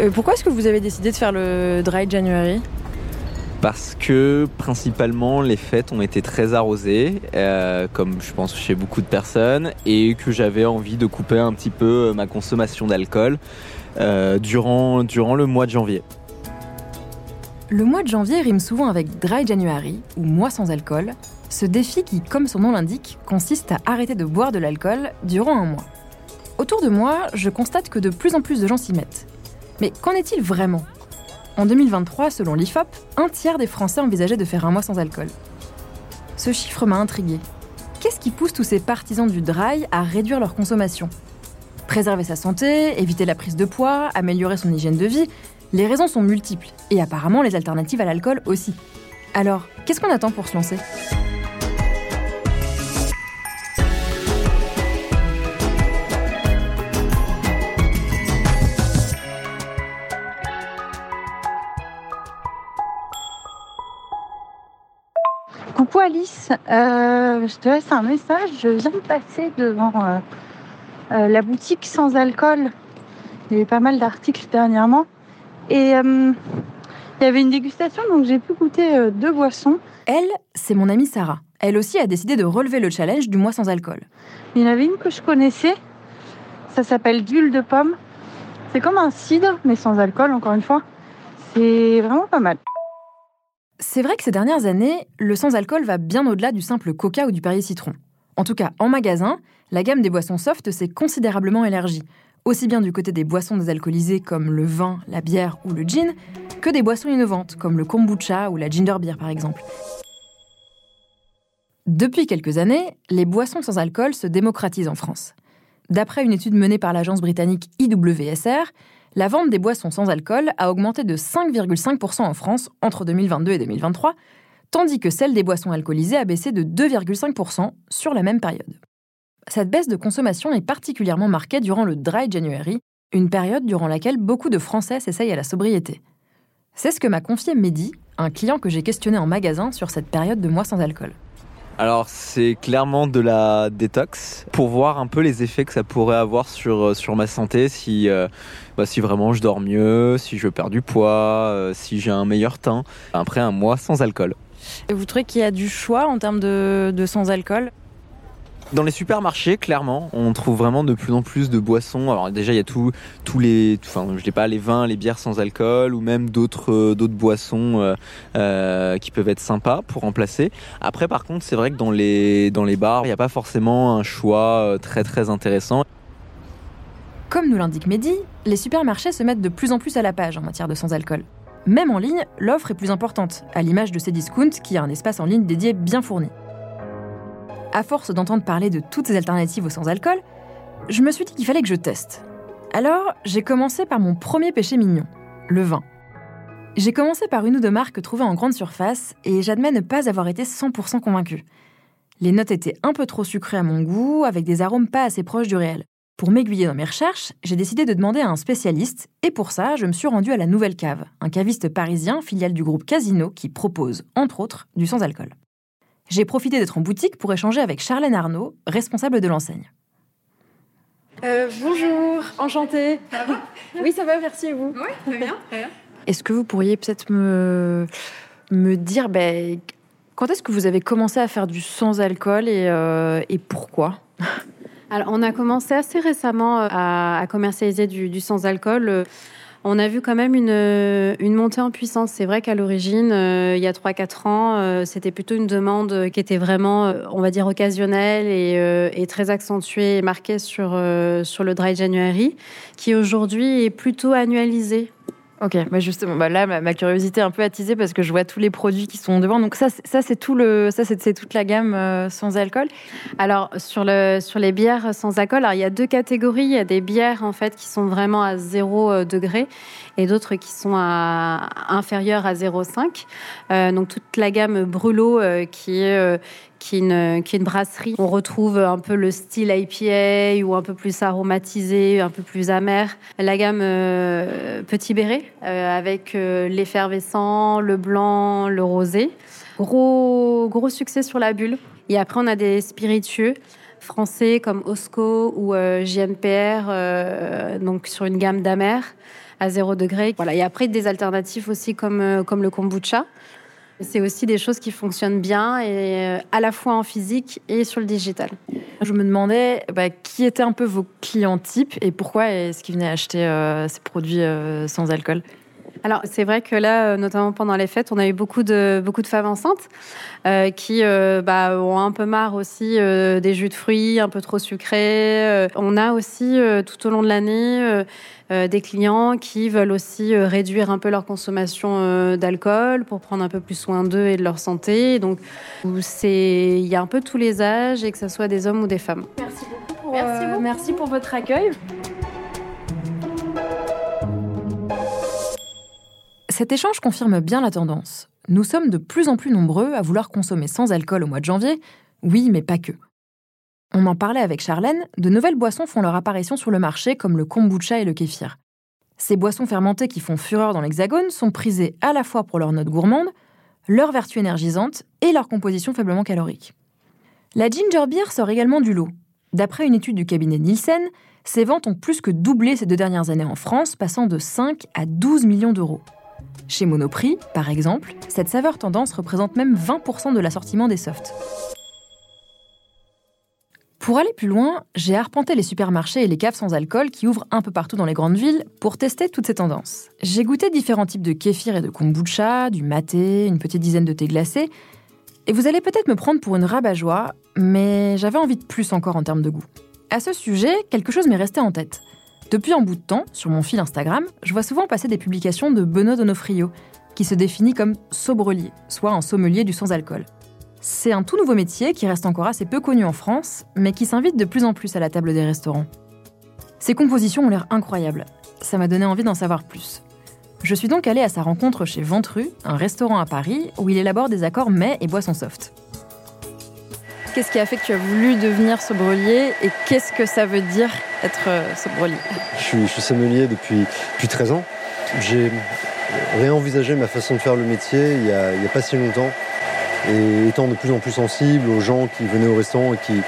Euh, pourquoi est-ce que vous avez décidé de faire le Dry January parce que principalement les fêtes ont été très arrosées, euh, comme je pense chez beaucoup de personnes, et que j'avais envie de couper un petit peu ma consommation d'alcool euh, durant, durant le mois de janvier. Le mois de janvier rime souvent avec Dry January, ou mois sans alcool, ce défi qui, comme son nom l'indique, consiste à arrêter de boire de l'alcool durant un mois. Autour de moi, je constate que de plus en plus de gens s'y mettent. Mais qu'en est-il vraiment? En 2023, selon l'IFOP, un tiers des Français envisageaient de faire un mois sans alcool. Ce chiffre m'a intrigué. Qu'est-ce qui pousse tous ces partisans du dry à réduire leur consommation? Préserver sa santé, éviter la prise de poids, améliorer son hygiène de vie, les raisons sont multiples, et apparemment les alternatives à l'alcool aussi. Alors, qu'est-ce qu'on attend pour se lancer? Coucou Alice, euh, je te laisse un message. Je viens de passer devant euh, euh, la boutique sans alcool. Il y avait pas mal d'articles dernièrement. Et il y avait une dégustation, donc j'ai pu goûter deux boissons. Elle, c'est mon amie Sarah. Elle aussi a décidé de relever le challenge du mois sans alcool. Il y en avait une que je connaissais. Ça s'appelle d'huile de pomme. C'est comme un cidre, mais sans alcool, encore une fois. C'est vraiment pas mal. C'est vrai que ces dernières années, le sans-alcool va bien au-delà du simple coca ou du Perrier citron. En tout cas, en magasin, la gamme des boissons soft s'est considérablement élargie, aussi bien du côté des boissons désalcoolisées comme le vin, la bière ou le gin, que des boissons innovantes comme le kombucha ou la ginger beer par exemple. Depuis quelques années, les boissons sans alcool se démocratisent en France. D'après une étude menée par l'agence britannique IWSR, la vente des boissons sans alcool a augmenté de 5,5% en France entre 2022 et 2023, tandis que celle des boissons alcoolisées a baissé de 2,5% sur la même période. Cette baisse de consommation est particulièrement marquée durant le Dry January, une période durant laquelle beaucoup de Français s'essayent à la sobriété. C'est ce que m'a confié Mehdi, un client que j'ai questionné en magasin sur cette période de mois sans alcool. Alors c'est clairement de la détox pour voir un peu les effets que ça pourrait avoir sur, euh, sur ma santé si, euh, bah, si vraiment je dors mieux, si je perds du poids, euh, si j'ai un meilleur teint après un mois sans alcool. Et vous trouvez qu'il y a du choix en termes de, de sans alcool? Dans les supermarchés, clairement, on trouve vraiment de plus en plus de boissons. Alors déjà, il y a tous les, enfin, je sais pas, les vins, les bières sans alcool, ou même d'autres euh, d'autres boissons euh, euh, qui peuvent être sympas pour remplacer. Après, par contre, c'est vrai que dans les dans les bars, il n'y a pas forcément un choix très très intéressant. Comme nous l'indique Mehdi, les supermarchés se mettent de plus en plus à la page en matière de sans alcool. Même en ligne, l'offre est plus importante, à l'image de Cdiscount qui a un espace en ligne dédié bien fourni à force d'entendre parler de toutes ces alternatives au sans-alcool, je me suis dit qu'il fallait que je teste. Alors, j'ai commencé par mon premier péché mignon, le vin. J'ai commencé par une ou deux marques trouvées en grande surface et j'admets ne pas avoir été 100% convaincue. Les notes étaient un peu trop sucrées à mon goût, avec des arômes pas assez proches du réel. Pour m'aiguiller dans mes recherches, j'ai décidé de demander à un spécialiste, et pour ça, je me suis rendue à la Nouvelle Cave, un caviste parisien filiale du groupe Casino qui propose, entre autres, du sans-alcool j'ai profité d'être en boutique pour échanger avec Charlène Arnaud, responsable de l'enseigne. Euh, bonjour, enchantée. Ça va Oui, ça va, merci et vous? Oui, très bien. Est-ce que vous pourriez peut-être me, me dire ben, quand est-ce que vous avez commencé à faire du sans-alcool et, euh, et pourquoi? Alors, on a commencé assez récemment euh, à, commercialiser du, du sans-alcool on a vu quand même une, montée en puissance. C'est vrai qu'à l'origine, euh, il y a 3-4 ans, euh, c'était plutôt une demande qui était vraiment, euh, on va dire, occasionnelle et, très accentuée et marquée sur, sur le Dry January, qui aujourd'hui est plutôt annualisée. Ok, bah justement, bah là, ma, curiosité est un peu attisée parce que je vois tous les produits qui sont devant. Donc ça, ça c'est tout le, ça c'est toute la gamme euh, sans alcool. Alors sur le, sur les bières sans alcool, alors il y a deux catégories. Il y a des bières en fait qui sont vraiment à 0 euh, degré et d'autres qui sont inférieures à 0,5. Euh, donc toute la gamme Brûlot qui est qui est, une, brasserie. On retrouve un peu le style IPA ou un peu plus aromatisé, un peu plus amer. La gamme euh, Petit Béret euh, avec euh, l'effervescent, le blanc, le rosé. Gros, gros succès sur la bulle. Et après, on a des spiritueux français comme Osco ou JNPR, donc sur une gamme d'amers à 0 degré. Voilà. Et après, des alternatives aussi comme, comme le kombucha. C'est aussi des choses qui fonctionnent bien et à la fois en physique et sur le digital. Je me demandais bah, qui étaient un peu vos clients types et pourquoi est-ce qu'ils venaient acheter ces produits sans alcool? Alors c'est vrai que là, euh, notamment pendant les fêtes, on a eu beaucoup de beaucoup de femmes enceintes euh, qui euh, bah, ont un peu marre aussi des jus de fruits un peu trop sucrés. on a aussi tout au long de l'année des clients qui veulent aussi réduire un peu leur consommation d'alcool pour prendre un peu plus soin d'eux et de leur santé. Donc c'est il y a un peu tous les âges et que ce soit des hommes ou des femmes. Merci beaucoup pour, merci pour votre accueil. Cet échange confirme bien la tendance. Nous sommes de plus en plus nombreux à vouloir consommer sans alcool au mois de janvier, oui, mais pas que. On en parlait avec Charlène, de nouvelles boissons font leur apparition sur le marché comme le kombucha et le kéfir. Ces boissons fermentées qui font fureur dans l'Hexagone sont prisées à la fois pour leur note gourmande, leur vertu énergisante et leur composition faiblement calorique. La ginger beer sort également du lot. D'après une étude du cabinet Nielsen, ses ventes ont plus que doublé ces deux dernières années en France, passant de 5 à 12 millions d'euros. Chez Monoprix, par exemple, cette saveur tendance représente même 20% de l'assortiment des softs. Pour aller plus loin, j'ai arpenté les supermarchés et les caves sans alcool qui ouvrent un peu partout dans les grandes villes pour tester toutes ces tendances. J'ai goûté différents types de kéfir et de kombucha, du maté, une petite dizaine de thés glacés. Et vous allez peut-être me prendre pour une rabat-joie, mais j'avais envie de plus encore en termes de goût. À ce sujet, quelque chose m'est resté en tête. Depuis un bout de temps, sur mon fil Instagram, je vois souvent passer des publications de Benoît Donofrio, qui se définit comme sobrelier, soit un sommelier du sans-alcool. C'est un tout nouveau métier qui reste encore assez peu connu en France, mais qui s'invite de plus en plus à la table des restaurants. Ses compositions ont l'air incroyables. Ça m'a donné envie d'en savoir plus. Je suis donc allée à sa rencontre chez Ventru, un restaurant à Paris où il élabore des accords mets et boissons soft. Qu'est-ce qui a fait que tu as voulu devenir sobrelier et qu'est-ce que ça veut dire être euh, sobrelier je suis, je suis sommelier depuis, depuis 13 ans. J'ai réenvisagé ma façon de faire le métier il n'y a, a, pas si longtemps. Et étant de plus en plus sensible aux gens qui venaient au restaurant et qui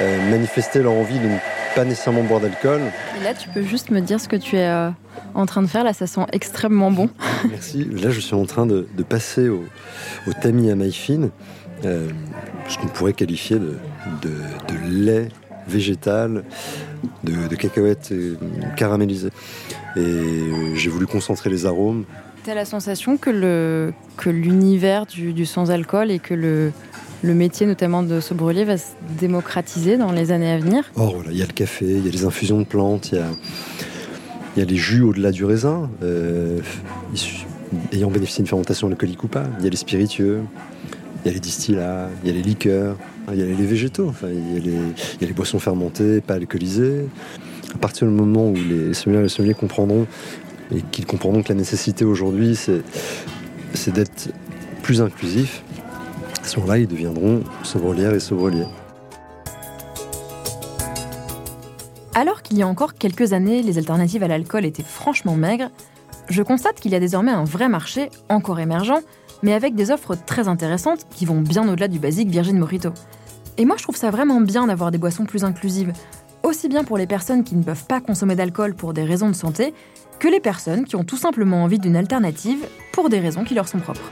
euh, manifestaient leur envie de ne pas nécessairement boire d'alcool. Et là, tu peux juste me dire ce que tu es euh, en train de faire. Là, ça sent extrêmement bon. Merci. Là, je suis en train de, de passer au, au tamis à maille fine euh, ce qu'on pourrait qualifier de, lait végétal, de, cacahuètes euh, caramélisées. Et euh, j'ai voulu concentrer les arômes. Tu as la sensation que, le, que l'univers du, sans-alcool et que le, le métier notamment de sobrelier va se démocratiser dans les années à venir? Oh voilà, il y a le café, il y a les infusions de plantes, il y a, il y a les jus au-delà du raisin, ayant bénéficié d'une fermentation alcoolique ou pas. Il y a les spiritueux, il y a les distillats, il y a les liqueurs, il y a les végétaux, enfin, il, y a les, boissons fermentées, pas alcoolisées. À partir du moment où les sommeliers et les sommeliers comprendront et qu'ils comprendront que la nécessité aujourd'hui, c'est, d'être plus inclusif, à ce moment-là, ils deviendront sobrelières et sobreliers. Alors qu'il y a encore quelques années, les alternatives à l'alcool étaient franchement maigres, je constate qu'il y a désormais un vrai marché, encore émergent, mais avec des offres très intéressantes qui vont bien au-delà du basique Virgin Mojito. Et moi, je trouve ça vraiment bien d'avoir des boissons plus inclusives, aussi bien pour les personnes qui ne peuvent pas consommer d'alcool pour des raisons de santé, que les personnes qui ont tout simplement envie d'une alternative pour des raisons qui leur sont propres.